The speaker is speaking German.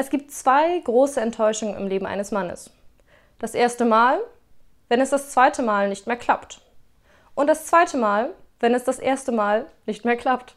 Es gibt zwei große Enttäuschungen im Leben eines Mannes. Das erste Mal, wenn es das zweite Mal nicht mehr klappt. Und das zweite Mal, wenn es das erste Mal nicht mehr klappt.